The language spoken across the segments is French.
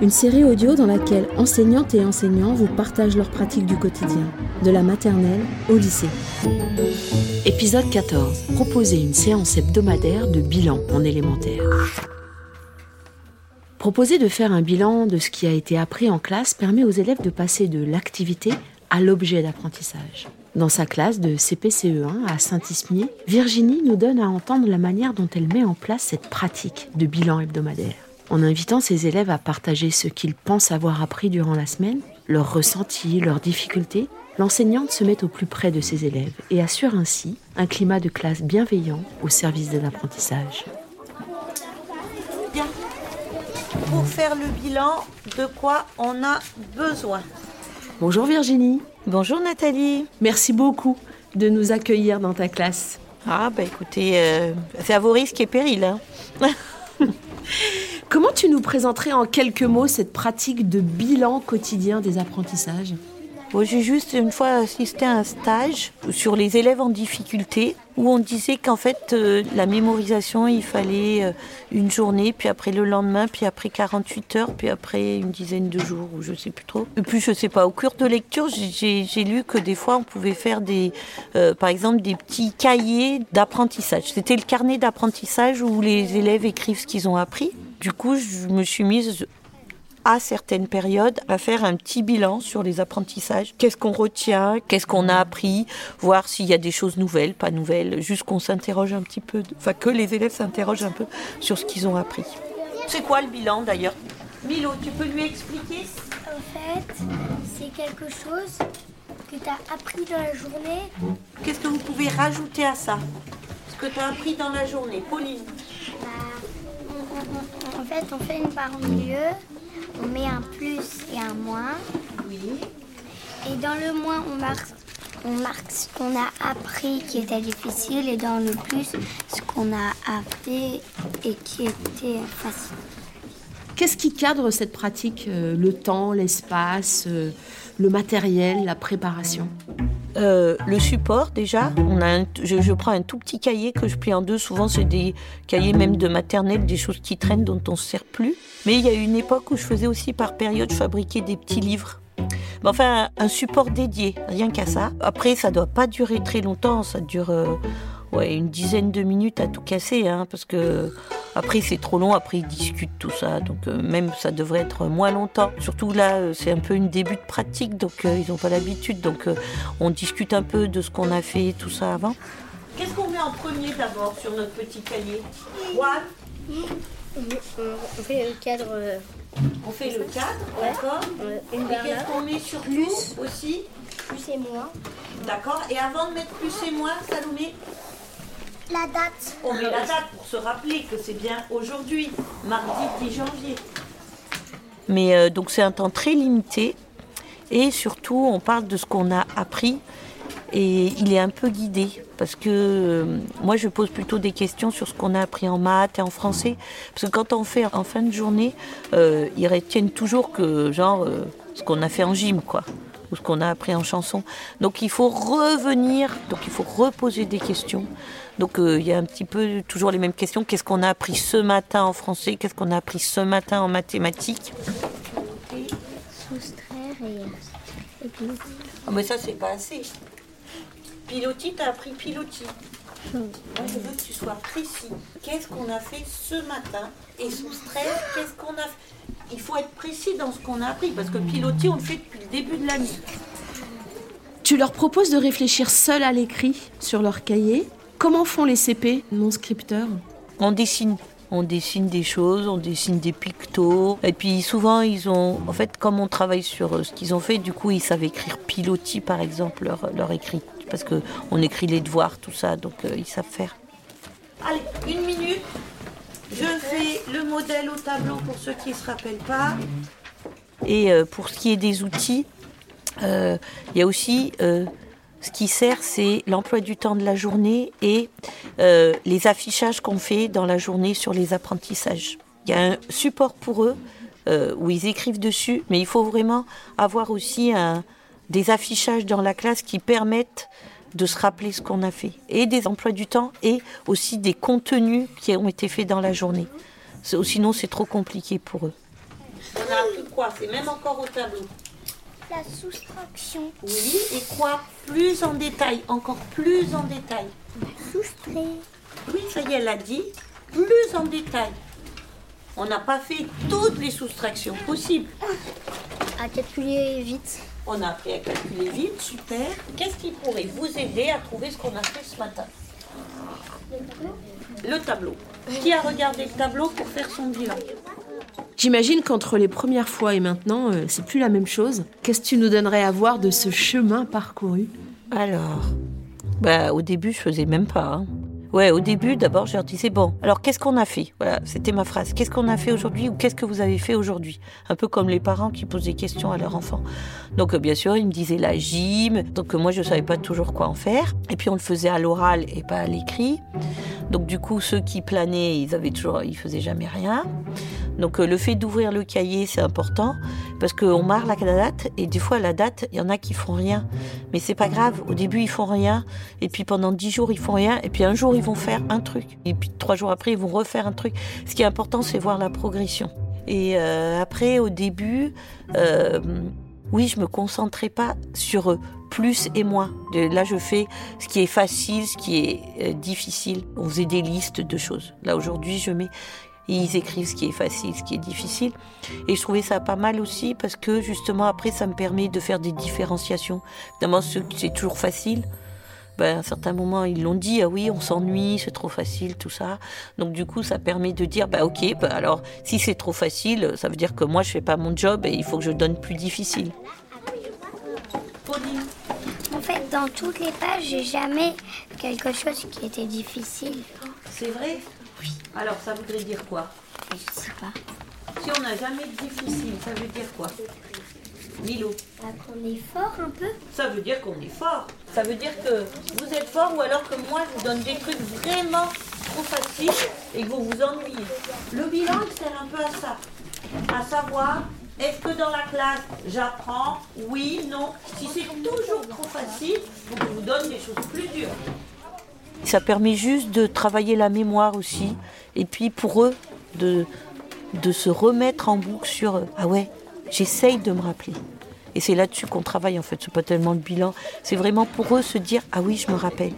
une série audio dans laquelle enseignantes et enseignants vous partagent leurs pratiques du quotidien, de la maternelle au lycée. Épisode 14. Proposer une séance hebdomadaire de bilan en élémentaire. Proposer de faire un bilan de ce qui a été appris en classe permet aux élèves de passer de l'activité à l'objet d'apprentissage. Dans sa classe de CPCE1 à Saint-Ismier, Virginie nous donne à entendre la manière dont elle met en place cette pratique de bilan hebdomadaire. En invitant ses élèves à partager ce qu'ils pensent avoir appris durant la semaine, leurs ressentis, leurs difficultés, l'enseignante se met au plus près de ses élèves et assure ainsi un climat de classe bienveillant au service de l'apprentissage. Bien. Pour faire le bilan, de quoi on a besoin Bonjour Virginie. Bonjour Nathalie. Merci beaucoup de nous accueillir dans ta classe. Ah bah écoutez, euh, c'est à vos risques et périls. Hein. Comment tu nous présenterais en quelques mots cette pratique de bilan quotidien des apprentissages? J'ai juste une fois assisté à un stage sur les élèves en difficulté où on disait qu'en fait euh, la mémorisation il fallait euh, une journée, puis après le lendemain, puis après 48 heures, puis après une dizaine de jours ou je sais plus trop. Et puis je sais pas, au cours de lecture j'ai lu que des fois on pouvait faire des, euh, par exemple des petits cahiers d'apprentissage. C'était le carnet d'apprentissage où les élèves écrivent ce qu'ils ont appris. Du coup, je me suis mise à certaines périodes à faire un petit bilan sur les apprentissages. Qu'est-ce qu'on retient, qu'est-ce qu'on a appris, voir s'il y a des choses nouvelles, pas nouvelles, juste qu'on s'interroge un petit peu, enfin que les élèves s'interrogent un peu sur ce qu'ils ont appris. C'est quoi le bilan d'ailleurs? Milo, tu peux lui expliquer? En fait, c'est quelque chose que tu as appris dans la journée. Qu'est-ce que vous pouvez rajouter à ça? Ce que tu as appris dans la journée, Pauline? En fait, on fait une barre au milieu on met un plus et un moins. Oui. Et dans le moins, on marque ce qu'on a appris qui était difficile et dans le plus, ce qu'on a appris et qui était facile. Qu'est-ce qui cadre cette pratique euh, Le temps, l'espace, euh, le matériel, la préparation? Euh, le support déjà, on a je, prends un tout petit cahier que je plie en deux. Souvent c'est des cahiers même de maternelle, des choses qui traînent dont on ne se sert plus. Mais il y a une époque où je faisais aussi par période, je fabriquais des petits livres. Enfin, un support dédié, rien qu'à ça. Après, ça doit pas durer très longtemps, ça dure ouais, une dizaine de minutes à tout casser, hein, parce que après c'est trop long, après ils discutent tout ça, donc euh, même ça devrait être moins longtemps. Surtout là, euh, c'est un peu une début de pratique, donc euh, ils n'ont pas l'habitude, donc on discute un peu de ce qu'on a fait, tout ça avant. Qu'est-ce qu'on met en premier d'abord sur notre petit cahier on fait le cadre. On fait le cadre, d'accord. Et qu'est-ce qu'on met sur plus aussi? Plus et moins. D'accord. Et avant de mettre plus et moins, Salomé la date. On met la date pour se rappeler que c'est bien aujourd'hui, mardi 10 janvier. Mais euh, donc c'est un temps très limité et surtout on parle de ce qu'on a appris et il est un peu guidé parce que euh, moi je pose plutôt des questions sur ce qu'on a appris en maths et en français parce que quand on fait en fin de journée, euh, ils retiennent toujours que genre ce qu'on a fait en gym quoi ou ce qu'on a appris en chanson. Donc il faut revenir, donc il faut reposer des questions. Donc euh, il y a un petit peu toujours les mêmes questions. Qu'est-ce qu'on a appris ce matin en français? Qu'est-ce qu'on a appris ce matin en mathématiques? Soustraire et, et. Ah mais ça c'est pas assez. Pilotis, t'as appris pilotis. Moi, je veux que tu sois précis. Qu'est-ce qu'on a fait ce matin? Et soustraire, qu'est-ce qu'on a fait? Il faut être précis dans ce qu'on a appris, parce que pilotis, on le fait depuis le début de l'année. Tu leur proposes de réfléchir seul à l'écrit sur leur cahier? Comment font les CP non scripteurs? On dessine. On dessine des choses, on dessine des pictos. Et puis souvent, ils ont. En fait, comme on travaille sur euh, ce qu'ils ont fait, du coup, ils savent écrire pilotis, par exemple, leur, leur écrit. Parce qu'on écrit les devoirs, tout ça, donc euh, ils savent faire. Allez, une minute. Je fais le modèle au tableau pour ceux qui ne se rappellent pas. Et euh, pour ce qui est des outils, Euh, il y a aussi euh, ce qui sert, c'est l'emploi du temps de la journée et euh, les affichages qu'on fait dans la journée sur les apprentissages. Il y a un support pour eux où ils écrivent dessus, mais il faut vraiment avoir aussi des affichages dans la classe qui permettent de se rappeler ce qu'on a fait, et des emplois du temps, et aussi des contenus qui ont été faits dans la journée. Sinon, c'est trop compliqué pour eux. On a appris quoi? C'est même encore au tableau. La soustraction. Oui, et quoi Plus en détail, encore plus en détail. Soustraire. Oui, ça y est, elle a dit. Plus en détail. On n'a pas fait toutes les soustractions possibles. À calculer vite. On a appris à calculer vite, super. Qu'est-ce qui pourrait vous aider à trouver ce qu'on a fait ce matin? Le tableau? Le tableau. Qui a regardé le tableau pour faire son bilan? J'imagine qu'entre les premières fois et maintenant, euh, c'est plus la même chose. Qu'est-ce que tu nous donnerais à voir de ce chemin parcouru? Alors, bah, au début, je faisais même pas. Hein. Ouais, au début, d'abord, je leur disais bon, alors qu'est-ce qu'on a fait? Voilà, c'était ma phrase. Qu'est-ce qu'on a fait aujourd'hui ou qu'est-ce que vous avez fait aujourd'hui? Un peu comme les parents qui posent des questions à leur enfant. Donc, euh, bien sûr, ils me disaient la gym. Donc, euh, moi, je savais pas toujours quoi en faire. Et puis, on le faisait à l'oral et pas à l'écrit. Donc, du coup, ceux qui planaient, ils avaient toujours, ils faisaient jamais rien. Donc, euh, le fait d'ouvrir le cahier, c'est important parce qu'on marre la date et des fois, la date, il y en a qui font rien. Mais c'est pas grave. Au début, ils font rien. Et puis, pendant dix jours, ils font rien. Et puis, un jour, ils vont faire un truc. Et puis trois jours après, ils vont refaire un truc. Ce qui est important, c'est voir la progression. Et euh, après, au début, euh, oui, je me concentrais pas sur plus et moins. Là, je fais ce qui est facile, ce qui est euh, difficile. On faisait des listes de choses. Là, aujourd'hui, je mets ils écrivent ce qui est facile, ce qui est difficile. Et je trouvais ça pas mal aussi parce que justement après ça me permet de faire des différenciations. Évidemment, c'est toujours facile. Ben, à un certain moment, ils l'ont dit, ah oui, on s'ennuie, c'est trop facile, tout ça. Donc du coup, ça permet de dire, bah ok, bah, alors si c'est trop facile, ça veut dire que moi, je fais pas mon job et il faut que je donne plus difficile. En fait, dans toutes les pages, j'ai jamais quelque chose qui était difficile. C'est vrai? Oui. Alors, ça voudrait dire quoi? Je sais pas. Si on n'a jamais de difficile, ça veut dire quoi? Milo bah, Qu'on est fort un peu? Ça veut dire qu'on est fort. Ça veut dire que vous êtes fort ou alors que moi je vous donne des trucs vraiment trop faciles et que vous vous ennuyez. Le bilan il sert un peu à ça. À savoir, est-ce que dans la classe j'apprends? Oui, non. Si c'est toujours trop facile, je vous donne des choses plus dures. Ça permet juste de travailler la mémoire aussi. Et puis pour eux, de, de se remettre en boucle sur Ah ouais, J'essaye de me rappeler. Et c'est là-dessus qu'on travaille en fait, c'est pas tellement le bilan. C'est vraiment pour eux se dire Ah oui, je me rappelle.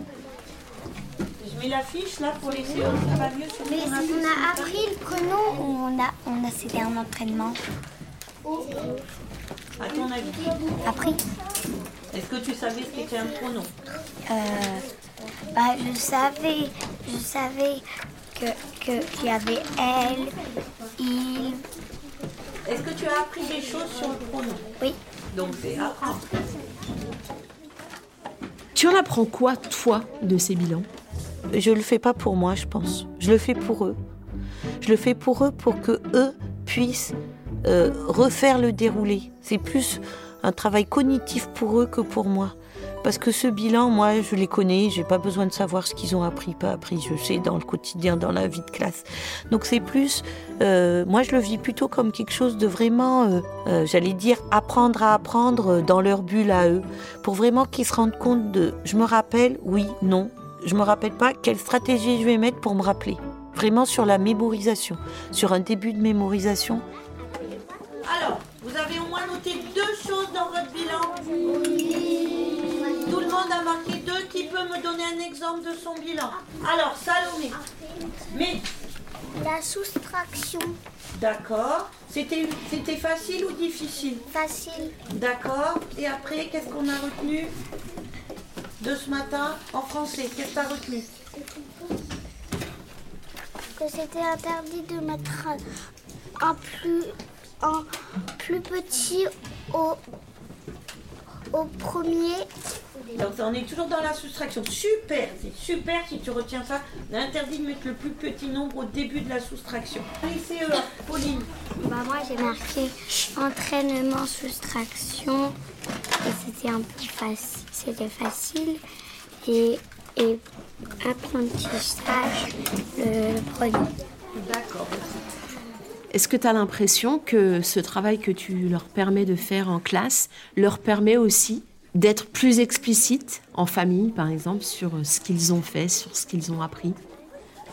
Je mets la fiche là pour les séances, ça va mieux Mais on a appris le chrono ou on a, on a cédé un entraînement À ton avis Appris. Est-ce que tu savais ce qu'était un chrono euh, bah, Je savais, je savais qu'il que, qu'il y avait elle, il, est-ce que tu as appris des choses sur le pronom? Oui. Donc c'est apprendre. Tu en apprends quoi, toi, de ces bilans? Je le fais pas pour moi, je pense. Je le fais pour eux. Je le fais pour eux pour que eux puissent euh, refaire le déroulé. C'est plus un travail cognitif pour eux que pour moi. Parce que ce bilan, moi, je les connais, j'ai pas besoin de savoir ce qu'ils ont appris, pas appris, je sais dans le quotidien, dans la vie de classe. Donc c'est plus, euh, moi je le vis plutôt comme quelque chose de vraiment, euh, euh, j'allais dire, apprendre à apprendre dans leur bulle à eux, pour vraiment qu'ils se rendent compte de, je me rappelle, oui, non, je me rappelle pas, quelle stratégie je vais mettre pour me rappeler. Vraiment sur la mémorisation, sur un début de mémorisation. Alors, vous avez au moins noté deux choses dans votre bilan monde a marqué deux. Qui peut me donner un exemple de son bilan Alors, Salomé. Mais. La soustraction. D'accord. C'était, c'était facile ou difficile? Facile. D'accord. Et après, qu'est-ce qu'on a retenu de ce matin en français? Qu'est-ce que tu as retenu? Que c'était interdit de mettre un plus, un plus petit au, au premier donc on est toujours dans la soustraction. Super, c'est super si tu retiens ça. On a interdit de mettre le plus petit nombre au début de la soustraction. Allez, c'est euh, Pauline. Bah moi j'ai marqué entraînement soustraction c'était un peu facile. C'était facile. Et, et apprentissage, le, le premier. D'accord. Est-ce que tu as l'impression que ce travail que tu leur permets de faire en classe leur permet aussi d'être plus explicites en famille, par exemple, sur ce qu'ils ont fait, sur ce qu'ils ont appris.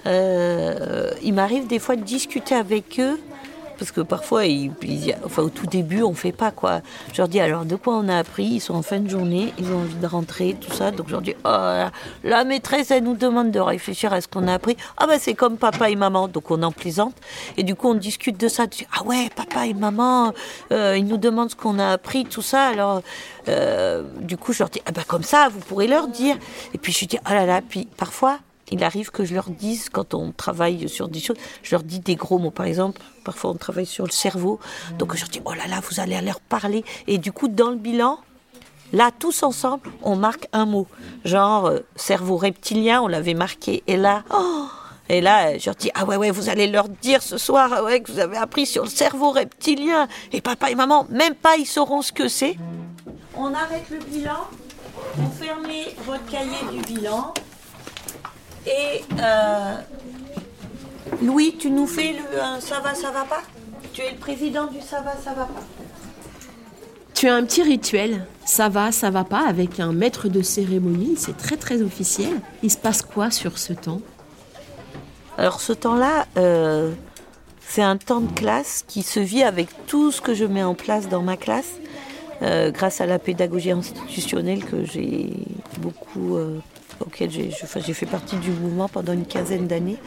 Euh, il m'arrive des fois de discuter avec eux parce que parfois, ils- enfin, au tout début, on fait pas quoi. Je leur dis alors de quoi on a appris? Ils sont en fin de journée, ils ont envie de rentrer, tout ça. Donc je leur dis oh, la, maîtresse, elle nous demande de réfléchir à ce qu'on a appris. Ah ben c'est comme papa et maman, donc on en plaisante. Et du coup, on discute de ça. Dis, ah ouais, papa et maman, euh, ils nous demandent ce qu'on a appris, tout ça. Alors euh, du coup, je leur dis ah ben comme ça, vous pourrez leur dire. Et puis je dis ah là là. Puis parfois. Il arrive que je leur dise, quand on travaille sur des choses, je leur dis des gros mots. Par exemple, parfois on travaille sur le cerveau. Donc je leur dis, oh là là, vous allez leur parler. Et du coup, dans le bilan, là, tous ensemble, on marque un mot. Genre, euh, cerveau reptilien, on l'avait marqué. Et là, oh et là, je leur dis, ah ouais, ouais, vous allez leur dire ce soir ah que vous avez appris sur le cerveau reptilien. Et papa et maman, même pas, ils sauront ce que c'est. On arrête le bilan, vous fermez votre cahier du bilan. Et euh, Louis, tu nous fais le euh, ça va, ça va pas? Tu es le président du ça va, ça va pas? Tu as un petit rituel, ça va, ça va pas, avec un maître de cérémonie, c'est très très officiel. Il se passe quoi sur ce temps? Alors ce temps-là, euh, c'est un temps de classe qui se vit avec tout ce que je mets en place dans ma classe, euh, grâce à la pédagogie institutionnelle que j'ai beaucoup, j'ai, fait partie du mouvement pendant une quinzaine d'années.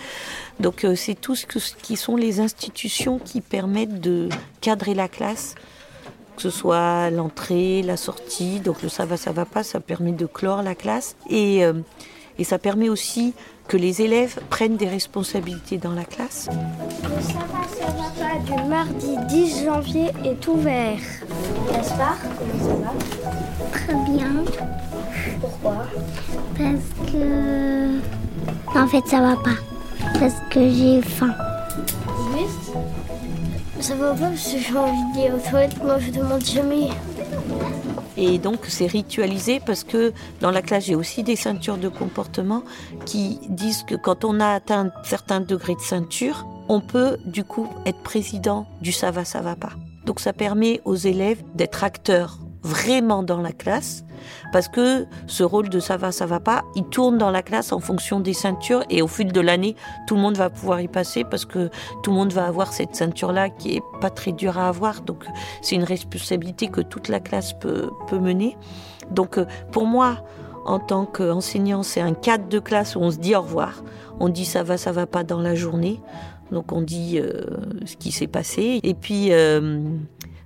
Donc euh, c'est tout ce, que- ce qui sont les institutions qui permettent de cadrer la classe, que ce soit l'entrée, la sortie. Donc le ça va, ça va pas, ça permet de clore la classe et euh, ça permet aussi que les élèves prennent des responsabilités dans la classe. Le ça va, ça va pas du mardi 10 janvier est ouvert. Gaspard, comment ça va? Très bien. Pourquoi Parce que. En fait, ça va pas. Parce que j'ai faim. Juste Ça va pas parce que j'ai envie d'aller aux toilettes. Moi, je demande jamais. Et donc c'est ritualisé parce que dans la classe j'ai aussi des ceintures de comportement qui disent que quand on a atteint un certain degré de ceinture, on peut du coup être président du ça va, ça va pas. Donc ça permet aux élèves d'être acteurs vraiment dans la classe parce que ce rôle de ça va, ça va pas, il tourne dans la classe en fonction des ceintures et au fil de l'année, tout le monde va pouvoir y passer parce que tout le monde va avoir cette ceinture-là qui est pas très dure à avoir. Donc c'est une responsabilité que toute la classe peut, peut mener. Donc euh, pour moi, en tant qu'enseignant, c'est un cadre de classe où on se dit au revoir. On dit ça va, ça va pas dans la journée. Donc on dit euh, ce qui s'est passé. Et puis euh,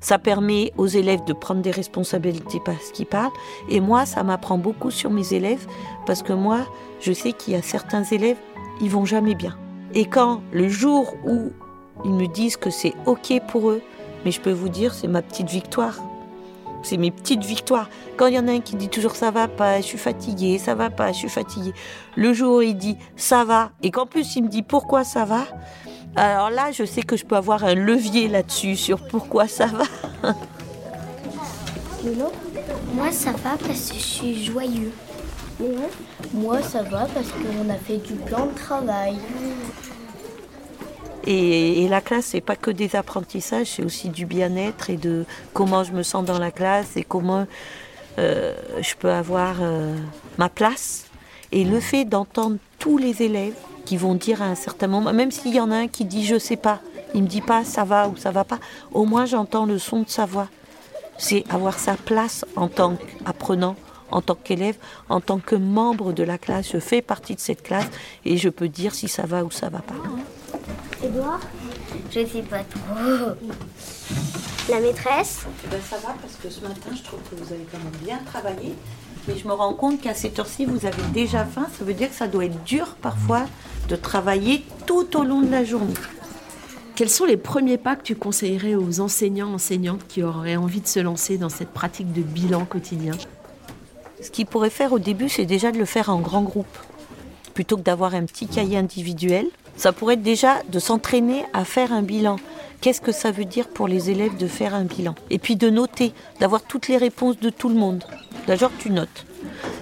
ça permet aux élèves de prendre des responsabilités parce qu'ils parlent. Et moi, ça m'apprend beaucoup sur mes élèves parce que moi, je sais qu'il y a certains élèves, ils vont jamais bien. Et quand le jour où ils me disent que c'est OK pour eux, mais je peux vous dire, c'est ma petite victoire. C'est mes petites victoires. Quand il y en a un qui dit toujours ça va pas, je suis fatigué, ça va pas, je suis fatigué. Le jour où il dit ça va, et qu'en plus il me dit pourquoi ça va, alors là je sais que je peux avoir un levier là-dessus sur pourquoi ça va. Moi, ça va parce que je suis joyeux. Moi, ça va parce qu'on a fait du plan de travail. Et, et la classe, c'est pas que des apprentissages, c'est aussi du bien-être et de comment je me sens dans la classe et comment euh, je peux avoir euh, ma place. Et le fait d'entendre tous les élèves qui vont dire à un certain moment, même s'il y en a un qui dit je sais pas, il me dit pas ça va ou ça va pas, au moins j'entends le son de sa voix. C'est avoir sa place en tant qu'apprenant, en tant qu'élève, en tant que membre de la classe. Je fais partie de cette classe et je peux dire si ça va ou ça va pas. Edouard Je sais pas trop. La maîtresse? Ben, ça va parce que ce matin, je trouve que vous avez quand même bien travaillé. Mais je me rends compte qu'à cette heure-ci, vous avez déjà faim. Ça veut dire que ça doit être dur parfois de travailler tout au long de la journée. Quels sont les premiers pas que tu conseillerais aux enseignants, enseignantes qui auraient envie de se lancer dans cette pratique de bilan quotidien? Ce qu'ils pourraient faire au début, c'est déjà de le faire en grand groupe. Plutôt que d'avoir un petit cahier individuel, ça pourrait être déjà de s'entraîner à faire un bilan qu'est-ce que ça veut dire pour les élèves de faire un bilan. Et puis de noter, d'avoir toutes les réponses de tout le monde. D'abord, tu notes.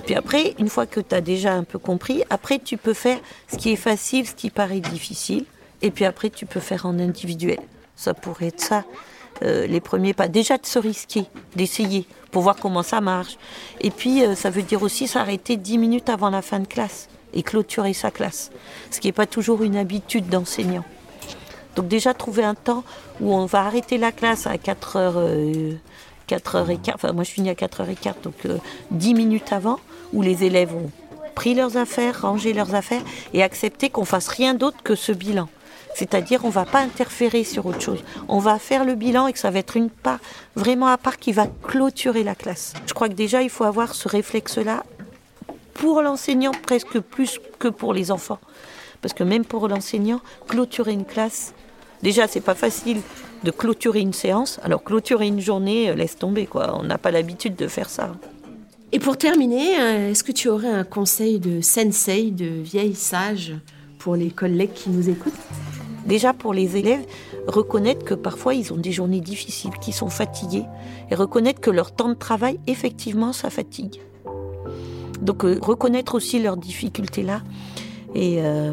Puis après, une fois que tu as déjà un peu compris, après tu peux faire ce qui est facile, ce qui paraît difficile. Et puis après, tu peux faire en individuel. Ça pourrait être ça, euh, les premiers pas. Déjà de se risquer, d'essayer, pour voir comment ça marche. Et puis, euh, ça veut dire aussi s'arrêter 10 minutes avant la fin de classe et clôturer sa classe. Ce qui n'est pas toujours une habitude d'enseignant. Donc déjà trouver un temps où on va arrêter la classe à 4h, 4h15, enfin moi je finis à 4h15, donc 10 minutes avant, où les élèves ont pris leurs affaires, rangé leurs affaires et accepté qu'on fasse rien d'autre que ce bilan. C'est-à-dire, on va pas interférer sur autre chose. On va faire le bilan et que ça va être une part vraiment à part qui va clôturer la classe. Je crois que déjà, il faut avoir ce réflexe-là pour l'enseignant presque plus que pour les enfants. Parce que même pour l'enseignant, clôturer une classe, déjà, c'est pas facile de clôturer une séance. Alors, clôturer une journée, euh, laisse tomber, quoi. On n'a pas l'habitude de faire ça. Et pour terminer, euh, est-ce que tu aurais un conseil de sensei, de vieille sage pour les collègues qui nous écoutent? Déjà pour les élèves, reconnaître que parfois ils ont des journées difficiles, qu'ils sont fatigués, et reconnaître que leur temps de travail, effectivement, ça fatigue. Donc euh, reconnaître aussi leurs difficultés là, et, euh,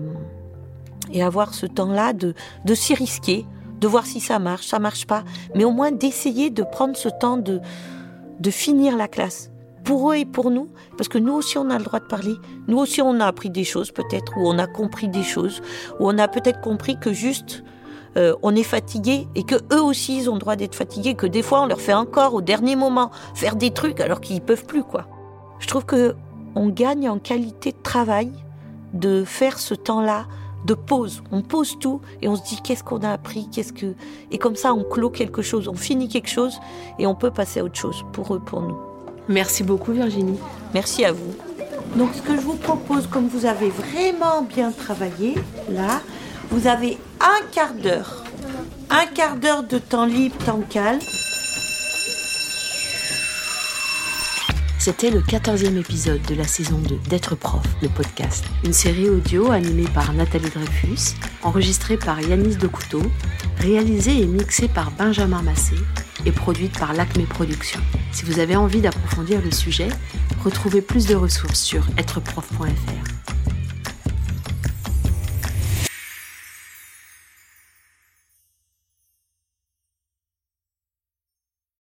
et avoir ce temps-là de, de s'y risquer, de voir si ça marche, ça marche pas, mais au moins d'essayer de prendre ce temps de, de finir la classe pour eux et pour nous, parce que nous aussi on a le droit de parler, nous aussi on a appris des choses peut-être, ou on a compris des choses, ou on a peut-être compris que juste euh, on est fatigué et que eux aussi ils ont le droit d'être fatigués, que des fois on leur fait encore au dernier moment faire des trucs alors qu'ils peuvent plus quoi. Je trouve que on gagne en qualité de travail de faire ce temps-là de pause. On pose tout et on se dit qu'est-ce qu'on a appris, qu'est-ce que et comme ça on clôt quelque chose, on finit quelque chose et on peut passer à autre chose pour eux, pour nous. Merci beaucoup Virginie. Merci à vous. Donc ce que je vous propose, comme vous avez vraiment bien travaillé, là, vous avez un quart d'heure. Un quart d'heure de temps libre, temps calme. C'était le 14e épisode de la saison 2 d'être prof, le podcast. Une série audio animée par Nathalie Dreyfus, enregistrée par Yanis Decouteau, réalisée et mixée par Benjamin Massé et produite par l'Acme Productions. Si vous avez envie d'approfondir le sujet, retrouvez plus de ressources sur êtreprof.fr.